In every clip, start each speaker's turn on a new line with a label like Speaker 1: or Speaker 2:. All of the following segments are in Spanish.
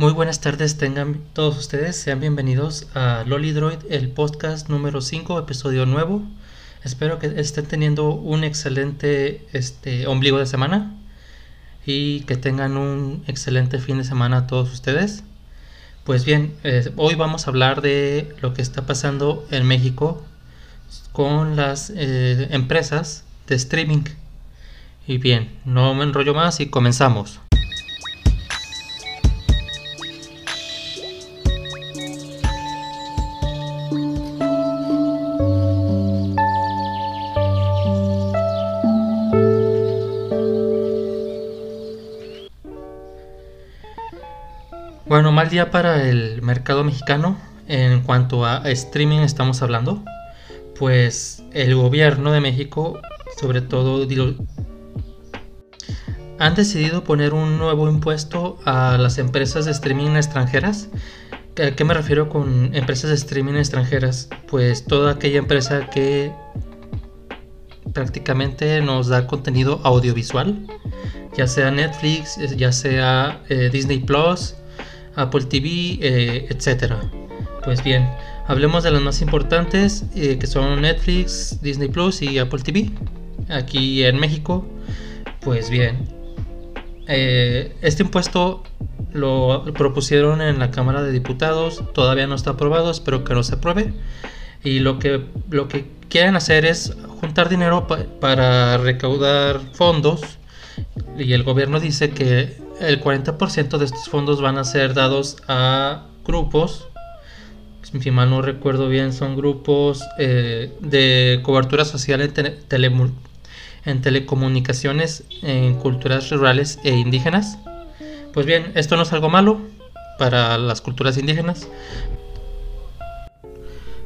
Speaker 1: Muy buenas tardes tengan todos ustedes, sean bienvenidos a Lolidroid, el podcast número 5, episodio nuevo. Espero que estén teniendo un excelente este, ombligo de semana y que tengan un excelente fin de semana todos ustedes. Pues bien, eh, hoy vamos a hablar de lo que está pasando en México con las eh, empresas de streaming. Y bien, no me enrollo más y comenzamos. Día para el mercado mexicano en cuanto a streaming estamos hablando. Pues el gobierno de México, sobre todo, han decidido poner un nuevo impuesto a las empresas de streaming extranjeras. ¿A qué me refiero con empresas de streaming extranjeras? Pues toda aquella empresa que prácticamente nos da contenido audiovisual, ya sea Netflix, ya sea eh, Disney Plus, Apple TV, eh, etc. Pues bien, hablemos de las más importantes eh, que son Netflix, Disney Plus y Apple TV. Aquí en México, pues bien, eh, este impuesto lo propusieron en la Cámara de Diputados, todavía no está aprobado, espero que no se apruebe. Y lo que, lo que quieren hacer es juntar dinero para recaudar fondos. Y el gobierno dice que el 40% de estos fondos van a ser dados a grupos, si mal no recuerdo bien, son grupos eh, de cobertura social en, en telecomunicaciones, en culturas rurales e indígenas. Pues bien, esto no es algo malo para las culturas indígenas.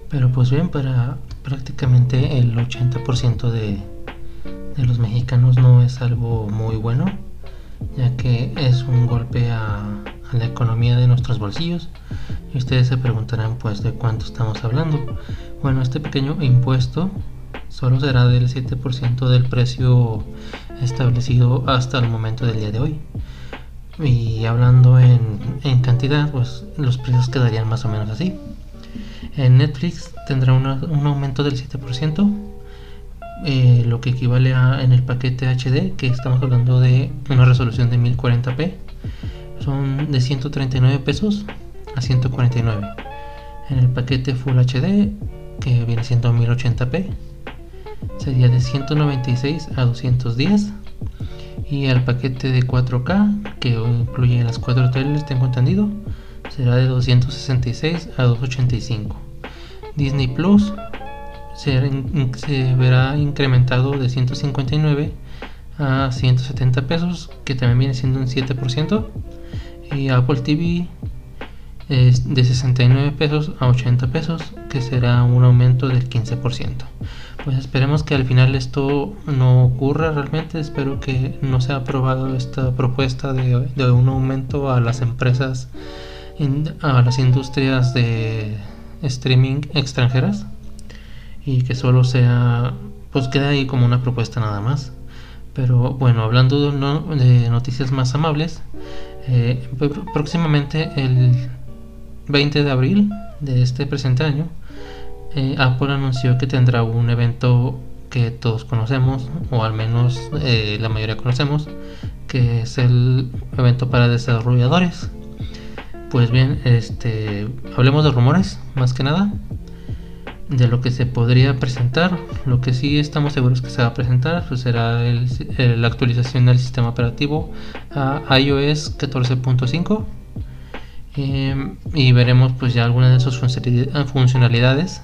Speaker 1: Pero pues bien, para prácticamente el 80% de, de los mexicanos no es algo muy bueno ya que es un golpe a, la economía de nuestros bolsillos. Y ustedes se preguntarán pues de cuánto estamos hablando. Bueno, este pequeño impuesto solo será del 7% del precio establecido hasta el momento del día de hoy. Y hablando en, cantidad, pues los precios quedarían más o menos así. En Netflix tendrá un aumento del 7%, eh, lo que equivale a en el paquete HD, que estamos hablando de una resolución de 1040p, son de 139 pesos a 149. En el paquete Full HD, que viene siendo 1080p, sería de 196 a 210. Y el paquete de 4K, que incluye las 4 teles, tengo entendido, será de 266 a 285. Disney Plus se, verá incrementado de 159 a 170 pesos, que también viene siendo un 7%. Y Apple TV es de 69 pesos a 80 pesos, que será un aumento del 15%. Pues esperemos que al final esto no ocurra realmente. Espero que no sea aprobado esta propuesta de, de un aumento a las empresas, a las industrias de streaming extranjeras y que solo sea, pues queda ahí como una propuesta nada más. Pero bueno, hablando de, noticias más amables, eh, próximamente el 20 de abril de este presente año, eh, Apple anunció que tendrá un evento que todos conocemos, o al menos eh, la mayoría conocemos, que es el evento para desarrolladores. Pues bien, este, hablemos de rumores, más que nada de lo que se podría presentar. Lo que sí estamos seguros que se va a presentar pues será la actualización del sistema operativo a iOS 14.5 em, y veremos pues ya algunas de sus funcionalidades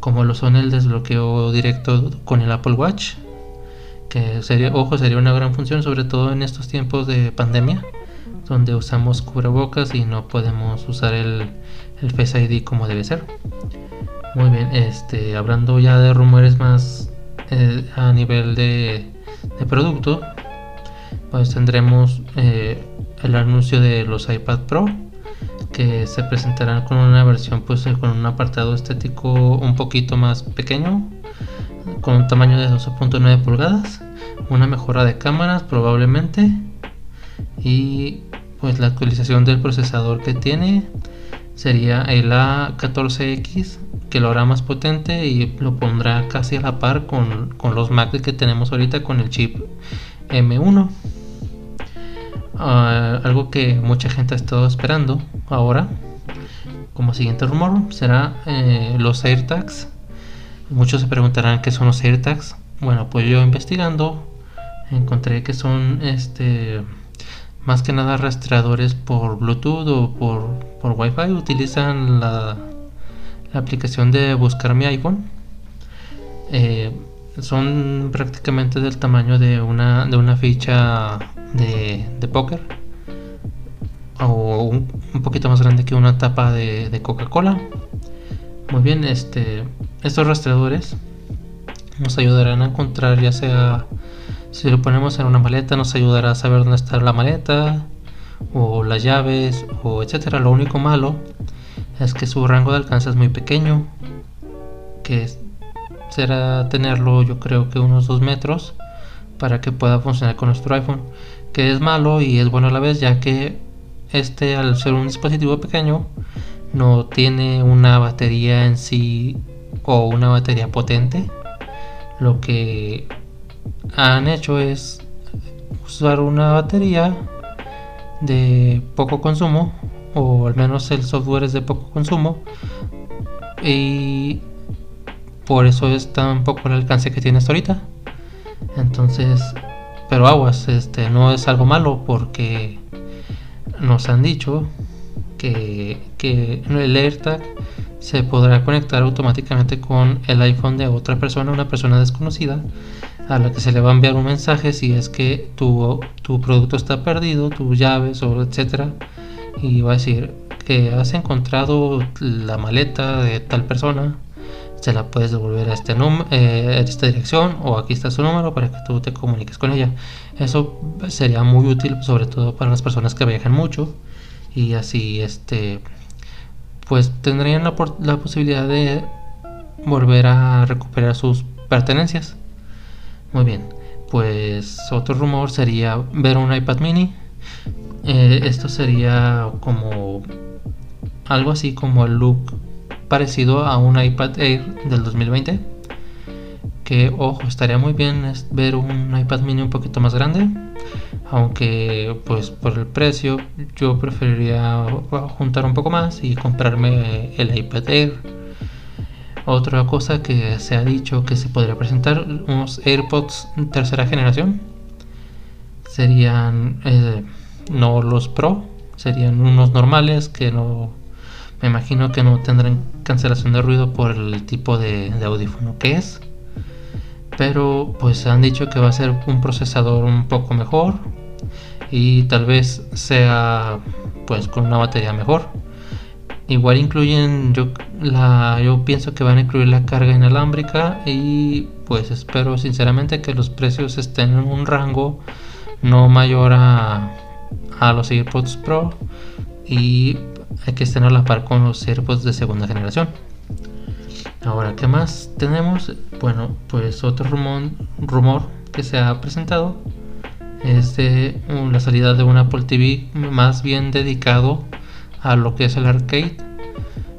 Speaker 1: como lo son el desbloqueo directo con el Apple Watch que sería, ojo, sería una gran función sobre todo en estos tiempos de pandemia donde usamos cubrebocas y no podemos usar el, el Face ID como debe ser. Muy bien, este, hablando ya de rumores más eh, a nivel de, producto, pues tendremos eh, el anuncio de los iPad Pro que se presentarán con una versión pues con un apartado estético un poquito más pequeño con un tamaño de 12.9 pulgadas una mejora de cámaras probablemente y pues la actualización del procesador que tiene sería el A14X que lo hará más potente y lo pondrá casi a la par con, con los Mac que tenemos ahorita con el chip M1 Ah, algo que mucha gente ha estado esperando ahora, como siguiente rumor, será eh, los AirTags. Muchos se preguntarán qué son los AirTags. Bueno, pues yo investigando encontré que son este más que nada rastreadores por Bluetooth o por, por Wi-Fi. Utilizan la, aplicación de buscar mi iPhone. Eh, son prácticamente del tamaño de una, de una ficha de, de póker o un, poquito más grande que una tapa de, de Coca-Cola. Muy bien, este, estos rastreadores nos ayudarán a encontrar ya sea si lo ponemos en una maleta nos ayudará a saber dónde está la maleta o las llaves o etcétera. Lo único malo es que su rango de alcance es muy pequeño, que será tenerlo yo creo que unos 2 metros para que pueda funcionar con nuestro iPhone que es malo y es bueno a la vez ya que este al ser un dispositivo pequeño no tiene una batería en sí o una batería potente. Lo que han hecho es usar una batería de poco consumo o al menos el software es de poco consumo y por eso es tan poco el alcance que tiene hasta ahorita. Entonces, pero aguas, este no es algo malo porque nos han dicho que, que el AirTag se podrá conectar automáticamente con el iPhone de otra persona, una persona desconocida, a la que se le va a enviar un mensaje si es que tu, tu producto está perdido, tus llaves o etcétera, y va a decir que has encontrado la maleta de tal persona se la puedes devolver a este eh, esta dirección o aquí está su número para que tú te comuniques con ella. Eso sería muy útil sobre todo para las personas que viajan mucho y así este pues tendrían la, la posibilidad de volver a recuperar sus pertenencias. Muy bien, pues otro rumor sería ver un iPad mini. Eh, esto sería como algo así como el look parecido a un iPad Air del 2020 que ojo estaría muy bien ver un iPad mini un poquito más grande aunque pues por el precio yo preferiría juntar un poco más y comprarme el iPad Air. Otra cosa que se ha dicho que se podría presentar unos AirPods tercera generación serían eh, no los Pro serían unos normales que no me imagino que no tendrán cancelación de ruido por el tipo de, audífono que es. Pero pues han dicho que va a ser un procesador un poco mejor y tal vez sea pues con una batería mejor. Igual incluyen, yo, la, yo pienso que van a incluir la carga inalámbrica y pues espero sinceramente que los precios estén en un rango no mayor a, a los AirPods Pro y hay que a la par con los AirPods de segunda generación. Ahora, ¿qué más tenemos? Bueno, pues otro rumor, que se ha presentado es de la salida de un Apple TV más bien dedicado a lo que es el arcade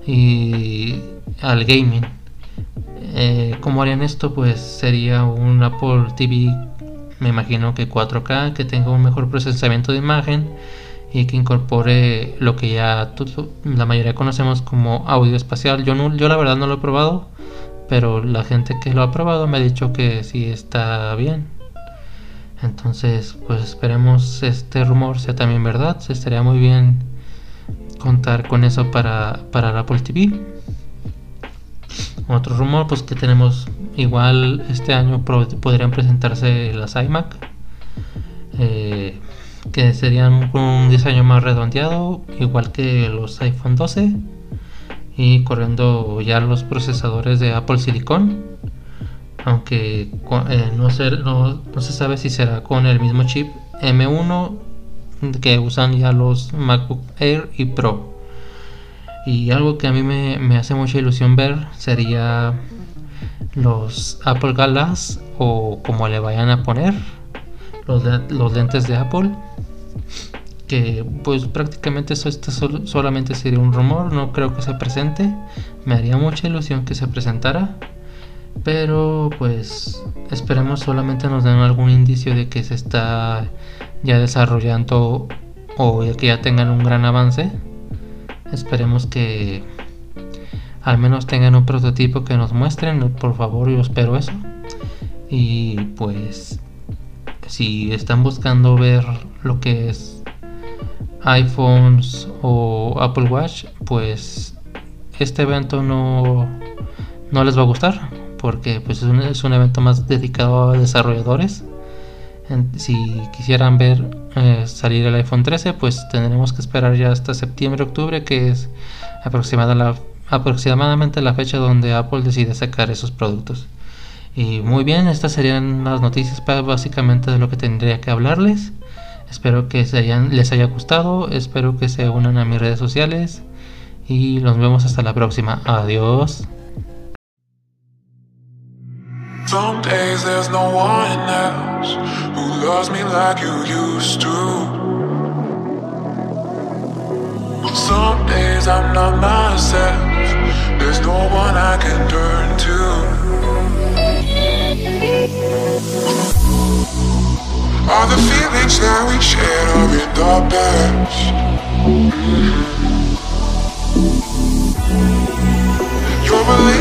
Speaker 1: y al gaming. Eh, ¿Cómo harían esto? Pues sería un Apple TV, me imagino que 4K, que tenga un mejor procesamiento de imagen y que incorpore lo que ya la mayoría conocemos como audio espacial. Yo, no, yo la verdad no lo he probado, pero la gente que lo ha probado me ha dicho que sí está bien. Entonces, pues esperemos este rumor sea también verdad. Se estaría muy bien contar con eso para, para la Apple TV. Otro rumor, pues que tenemos igual este año podrían presentarse las iMac. Eh, que serían un diseño más redondeado, igual que los iPhone 12 y corriendo ya los procesadores de Apple Silicon, aunque eh, no, no, se sabe si será con el mismo chip M1 que usan ya los MacBook Air y Pro. Y algo que a mí me, me hace mucha ilusión ver sería los Apple Glass o como le vayan a poner los, los lentes de Apple que pues prácticamente eso esto solamente sería un rumor, no creo que se presente, me haría mucha ilusión que se presentara, pero pues esperemos solamente nos den algún indicio de que se está ya desarrollando o que ya tengan un gran avance, esperemos que al menos tengan un prototipo que nos muestren, por favor, yo espero eso. Y pues si están buscando ver lo que es iPhones o Apple Watch, pues este evento no, no les va a gustar porque pues es un, es un evento más dedicado a desarrolladores. Si quisieran ver eh, salir el iPhone 13, pues tendremos que esperar ya hasta septiembre-octubre, que es aproximadamente la fecha donde Apple decide sacar esos productos. Y muy bien, estas serían las noticias básicamente de lo que tendría que hablarles. Espero que les haya gustado, espero que se unan a mis redes sociales y nos vemos hasta la próxima. Adiós. Some days
Speaker 2: there's no one else who loves me like you used to. Some days
Speaker 1: I'm not myself, there's no one I can turn to. All the feelings that we shared are in the past. Mm -hmm.